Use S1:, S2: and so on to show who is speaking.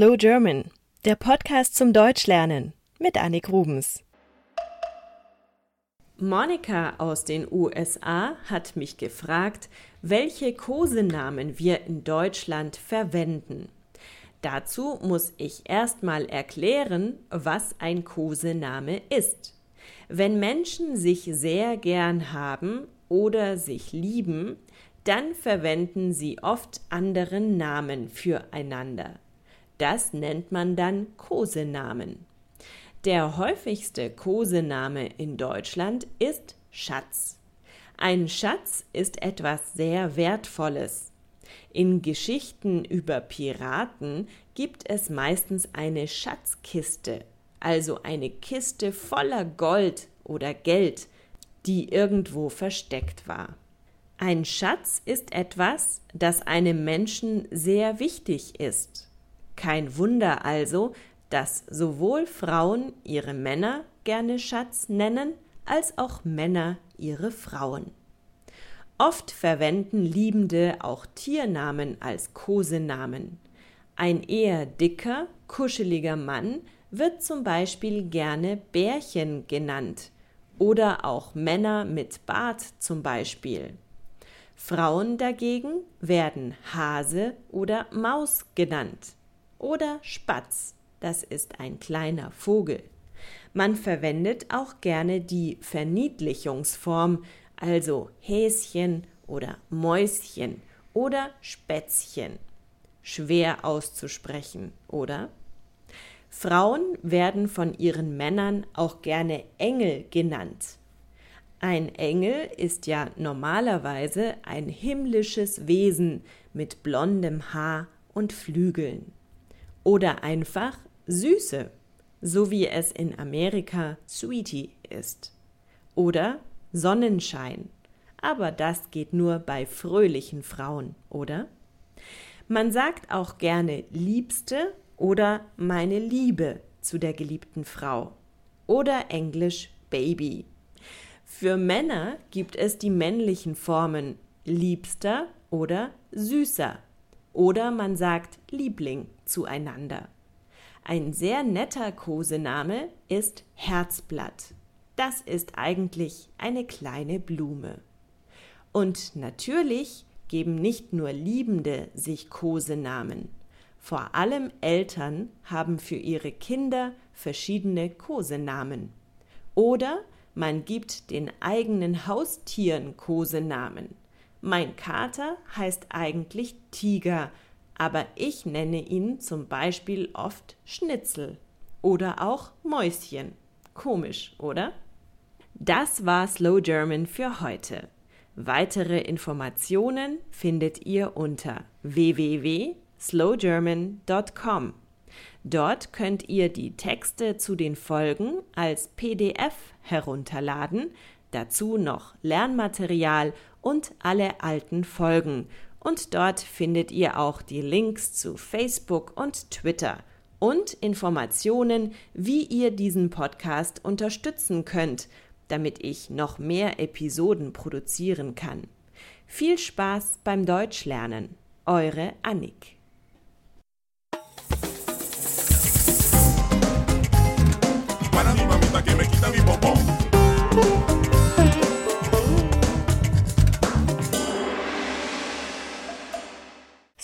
S1: Slow German, der Podcast zum Deutschlernen mit Annik Rubens. Monika aus den USA hat mich gefragt, welche Kosenamen wir in Deutschland verwenden. Dazu muss ich erstmal erklären, was ein Kosename ist. Wenn Menschen sich sehr gern haben oder sich lieben, dann verwenden sie oft anderen Namen füreinander. Das nennt man dann Kosenamen. Der häufigste Kosename in Deutschland ist Schatz. Ein Schatz ist etwas sehr Wertvolles. In Geschichten über Piraten gibt es meistens eine Schatzkiste, also eine Kiste voller Gold oder Geld, die irgendwo versteckt war. Ein Schatz ist etwas, das einem Menschen sehr wichtig ist. Kein Wunder also, dass sowohl Frauen ihre Männer gerne Schatz nennen, als auch Männer ihre Frauen. Oft verwenden Liebende auch Tiernamen als Kosenamen. Ein eher dicker, kuscheliger Mann wird zum Beispiel gerne Bärchen genannt oder auch Männer mit Bart zum Beispiel. Frauen dagegen werden Hase oder Maus genannt oder Spatz, das ist ein kleiner Vogel. Man verwendet auch gerne die Verniedlichungsform, also Häschen oder Mäuschen oder Spätzchen. Schwer auszusprechen, oder? Frauen werden von ihren Männern auch gerne Engel genannt. Ein Engel ist ja normalerweise ein himmlisches Wesen mit blondem Haar und Flügeln. Oder einfach Süße, so wie es in Amerika Sweetie ist. Oder Sonnenschein, aber das geht nur bei fröhlichen Frauen, oder? Man sagt auch gerne Liebste oder meine Liebe zu der geliebten Frau. Oder Englisch Baby. Für Männer gibt es die männlichen Formen Liebster oder Süßer. Oder man sagt Liebling zueinander. Ein sehr netter Kosename ist Herzblatt. Das ist eigentlich eine kleine Blume. Und natürlich geben nicht nur Liebende sich Kosenamen. Vor allem Eltern haben für ihre Kinder verschiedene Kosenamen. Oder man gibt den eigenen Haustieren Kosenamen. Mein Kater heißt eigentlich Tiger, aber ich nenne ihn zum Beispiel oft Schnitzel oder auch Mäuschen. Komisch, oder? Das war Slow German für heute. Weitere Informationen findet ihr unter www.slowgerman.com. Dort könnt ihr die Texte zu den Folgen als PDF herunterladen, dazu noch Lernmaterial und alle alten Folgen. Und dort findet ihr auch die Links zu Facebook und Twitter und Informationen, wie ihr diesen Podcast unterstützen könnt, damit ich noch mehr Episoden produzieren kann. Viel Spaß beim Deutschlernen. Eure Annik.